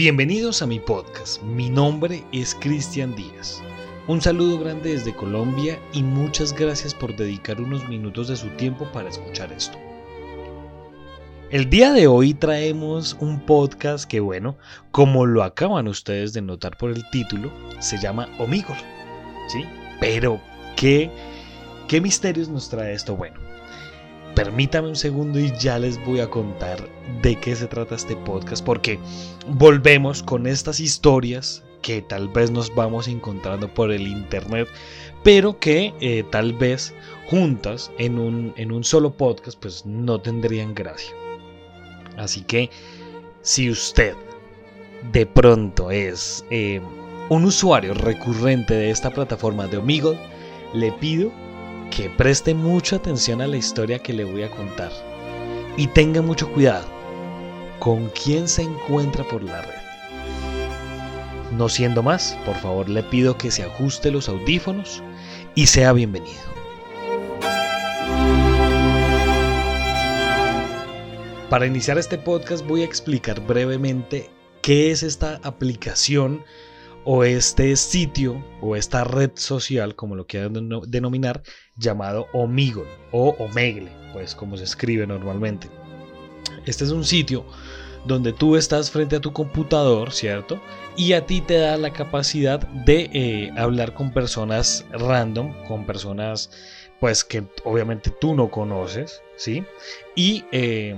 Bienvenidos a mi podcast. Mi nombre es Cristian Díaz. Un saludo grande desde Colombia y muchas gracias por dedicar unos minutos de su tiempo para escuchar esto. El día de hoy traemos un podcast que, bueno, como lo acaban ustedes de notar por el título, se llama Omigol. ¿Sí? Pero, ¿qué, qué misterios nos trae esto? Bueno, permítame un segundo y ya les voy a contar de qué se trata este podcast, porque volvemos con estas historias que tal vez nos vamos encontrando por el internet, pero que eh, tal vez juntas en un, en un solo podcast pues no tendrían gracia. Así que si usted de pronto es eh, un usuario recurrente de esta plataforma de Omegle, le pido que preste mucha atención a la historia que le voy a contar y tenga mucho cuidado con quién se encuentra por la red. No siendo más, por favor le pido que se ajuste los audífonos y sea bienvenido. Para iniciar este podcast voy a explicar brevemente qué es esta aplicación o este sitio o esta red social, como lo quieran denominar, llamado Omegle o Omegle, pues como se escribe normalmente. Este es un sitio donde tú estás frente a tu computador, ¿cierto? Y a ti te da la capacidad de eh, hablar con personas random, con personas pues que obviamente tú no conoces, ¿sí? Y eh,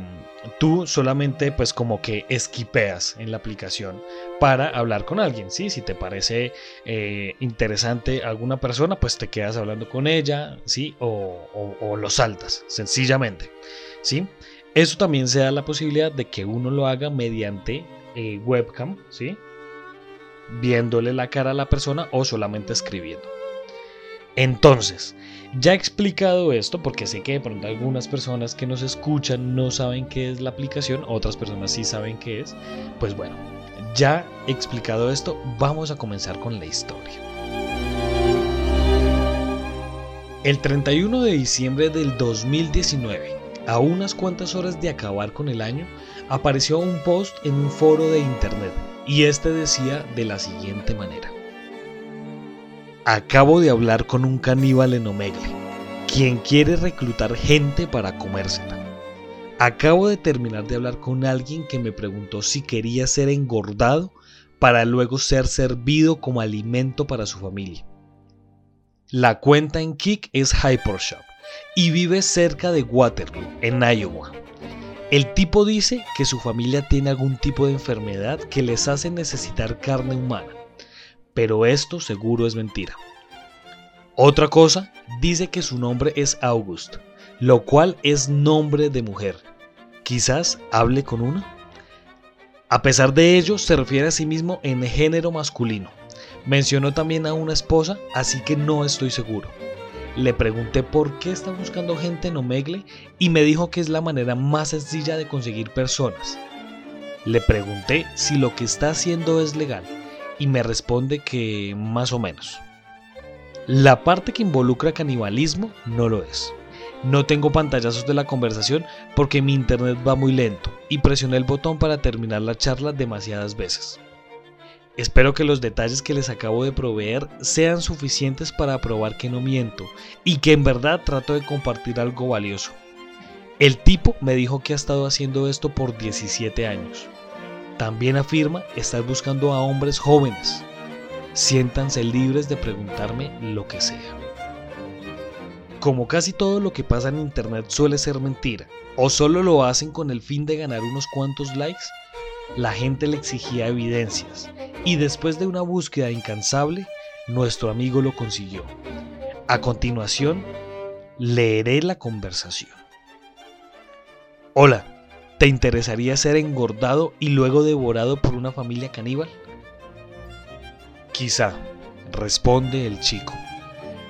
tú solamente pues como que esquipeas en la aplicación para hablar con alguien, ¿sí? Si te parece eh, interesante alguna persona, pues te quedas hablando con ella, ¿sí? O, o, lo saltas, sencillamente, ¿sí? Eso también se da la posibilidad de que uno lo haga mediante eh, webcam, ¿sí? Viéndole la cara a la persona o solamente escribiendo. Entonces, ya he explicado esto, porque sé que de pronto algunas personas que nos escuchan no saben qué es la aplicación, otras personas sí saben qué es, pues bueno, ya he explicado esto, vamos a comenzar con la historia. El 31 de diciembre del 2019, a unas cuantas horas de acabar con el año, apareció un post en un foro de internet y este decía de la siguiente manera. Acabo de hablar con un caníbal en Omegle, quien quiere reclutar gente para comérsela. Acabo de terminar de hablar con alguien que me preguntó si quería ser engordado para luego ser servido como alimento para su familia. La cuenta en Kik es Hypershop y vive cerca de Waterloo, en Iowa. El tipo dice que su familia tiene algún tipo de enfermedad que les hace necesitar carne humana pero esto seguro es mentira. Otra cosa, dice que su nombre es August, lo cual es nombre de mujer. Quizás hable con una. A pesar de ello, se refiere a sí mismo en género masculino. Mencionó también a una esposa, así que no estoy seguro. Le pregunté por qué está buscando gente en Omegle y me dijo que es la manera más sencilla de conseguir personas. Le pregunté si lo que está haciendo es legal y me responde que más o menos. La parte que involucra canibalismo no lo es. No tengo pantallazos de la conversación porque mi internet va muy lento y presioné el botón para terminar la charla demasiadas veces. Espero que los detalles que les acabo de proveer sean suficientes para probar que no miento y que en verdad trato de compartir algo valioso. El tipo me dijo que ha estado haciendo esto por 17 años. También afirma estar buscando a hombres jóvenes. Siéntanse libres de preguntarme lo que sea. Como casi todo lo que pasa en Internet suele ser mentira, o solo lo hacen con el fin de ganar unos cuantos likes, la gente le exigía evidencias, y después de una búsqueda incansable, nuestro amigo lo consiguió. A continuación, leeré la conversación. Hola, ¿Te interesaría ser engordado y luego devorado por una familia caníbal? Quizá, responde el chico.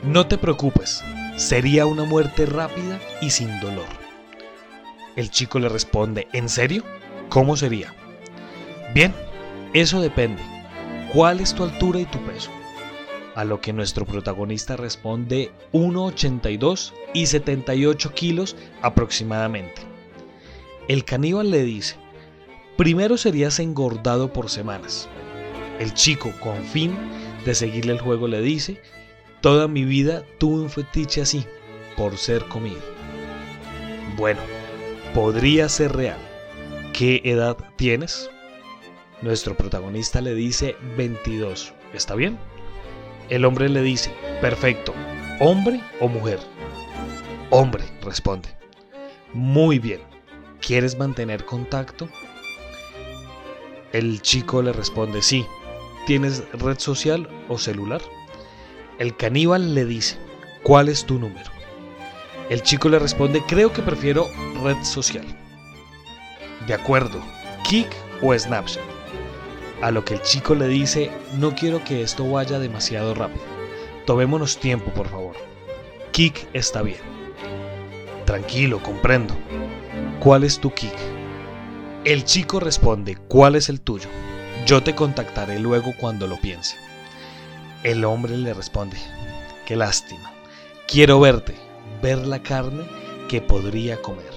No te preocupes, sería una muerte rápida y sin dolor. El chico le responde, ¿en serio? ¿Cómo sería? Bien, eso depende. ¿Cuál es tu altura y tu peso? A lo que nuestro protagonista responde 1,82 y 78 kilos aproximadamente. El caníbal le dice, Primero serías engordado por semanas. El chico, con fin de seguirle el juego, le dice, toda mi vida tuve un fetiche así, por ser comido. Bueno, podría ser real. ¿Qué edad tienes? Nuestro protagonista le dice 22. ¿Está bien? El hombre le dice, perfecto, ¿hombre o mujer? Hombre, responde. Muy bien. ¿Quieres mantener contacto? El chico le responde, sí. ¿Tienes red social o celular? El caníbal le dice, ¿cuál es tu número? El chico le responde, creo que prefiero red social. De acuerdo, Kik o Snapchat. A lo que el chico le dice, no quiero que esto vaya demasiado rápido. Tomémonos tiempo, por favor. Kik está bien. Tranquilo, comprendo. ¿Cuál es tu Kik? El chico responde, ¿cuál es el tuyo? Yo te contactaré luego cuando lo piense. El hombre le responde, qué lástima. Quiero verte, ver la carne que podría comer.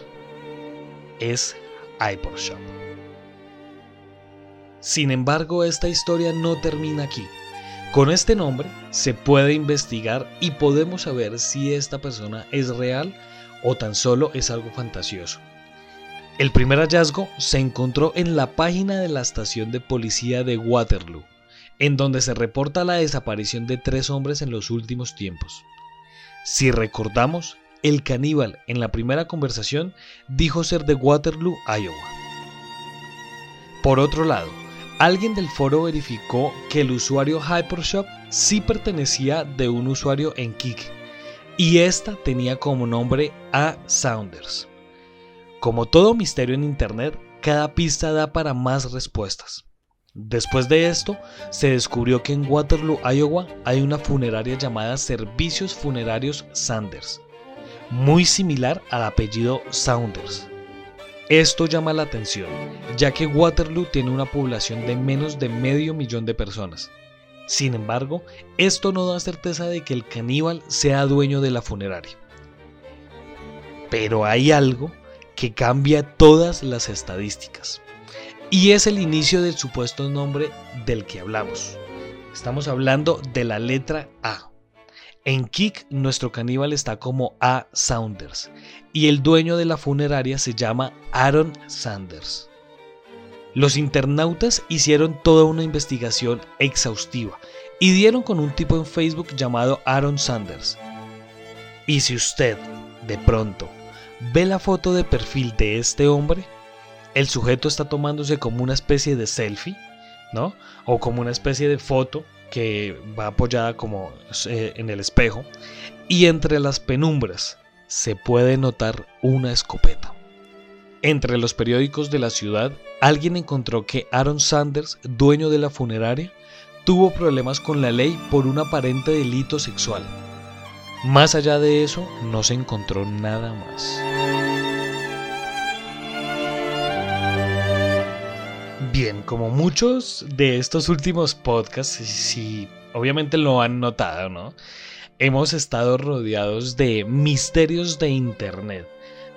Es iPorshop. Sin embargo, esta historia no termina aquí. Con este nombre se puede investigar y podemos saber si esta persona es real o tan solo es algo fantasioso. El primer hallazgo se encontró en la página de la estación de policía de Waterloo, en donde se reporta la desaparición de tres hombres en los últimos tiempos. Si recordamos, el caníbal en la primera conversación dijo ser de Waterloo, Iowa. Por otro lado, alguien del foro verificó que el usuario Hypershop sí pertenecía de un usuario en Kik y esta tenía como nombre A. Saunders. Como todo misterio en Internet, cada pista da para más respuestas. Después de esto, se descubrió que en Waterloo, Iowa, hay una funeraria llamada Servicios Funerarios Sanders, muy similar al apellido Saunders. Esto llama la atención, ya que Waterloo tiene una población de menos de medio millón de personas. Sin embargo, esto no da certeza de que el caníbal sea dueño de la funeraria. Pero hay algo que cambia todas las estadísticas. Y es el inicio del supuesto nombre del que hablamos. Estamos hablando de la letra A. En Kik nuestro caníbal está como A. Saunders y el dueño de la funeraria se llama Aaron Sanders. Los internautas hicieron toda una investigación exhaustiva y dieron con un tipo en Facebook llamado Aaron Sanders. Y si usted, de pronto, ve la foto de perfil de este hombre, el sujeto está tomándose como una especie de selfie, ¿no? O como una especie de foto que va apoyada como eh, en el espejo y entre las penumbras se puede notar una escopeta. Entre los periódicos de la ciudad, alguien encontró que Aaron Sanders, dueño de la funeraria, tuvo problemas con la ley por un aparente delito sexual. Más allá de eso, no se encontró nada más. Bien, como muchos de estos últimos podcasts, si obviamente lo han notado, ¿no? Hemos estado rodeados de misterios de Internet,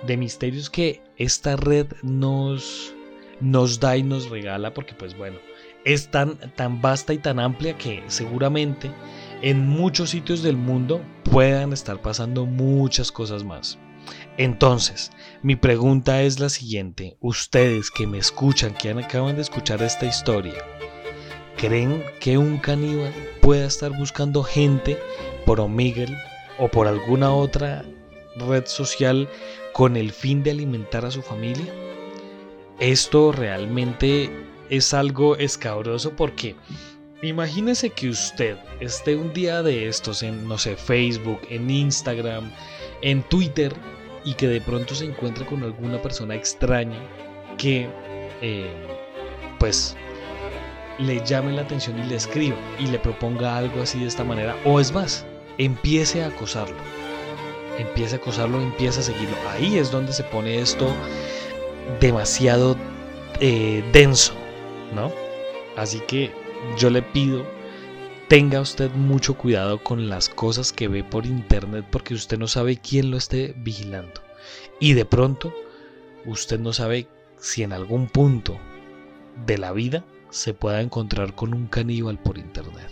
de misterios que esta red nos, nos da y nos regala, porque pues bueno, es tan, tan vasta y tan amplia que seguramente en muchos sitios del mundo puedan estar pasando muchas cosas más. Entonces, mi pregunta es la siguiente. Ustedes que me escuchan, que acaban de escuchar esta historia, ¿creen que un caníbal pueda estar buscando gente por Omegle o por alguna otra red social con el fin de alimentar a su familia? Esto realmente es algo escabroso porque imagínese que usted esté un día de estos en, no sé, Facebook, en Instagram, en Twitter y que de pronto se encuentre con alguna persona extraña que eh, pues le llame la atención y le escriba y le proponga algo así de esta manera o es más, empiece a acosarlo. Empiece a acosarlo, empiece a seguirlo. Ahí es donde se pone esto demasiado eh, denso, ¿no? Así que yo le pido tenga usted mucho cuidado con las cosas que ve por internet porque usted no sabe quién lo esté vigilando. Y de pronto, usted no sabe si en algún punto de la vida se pueda encontrar con un caníbal por internet.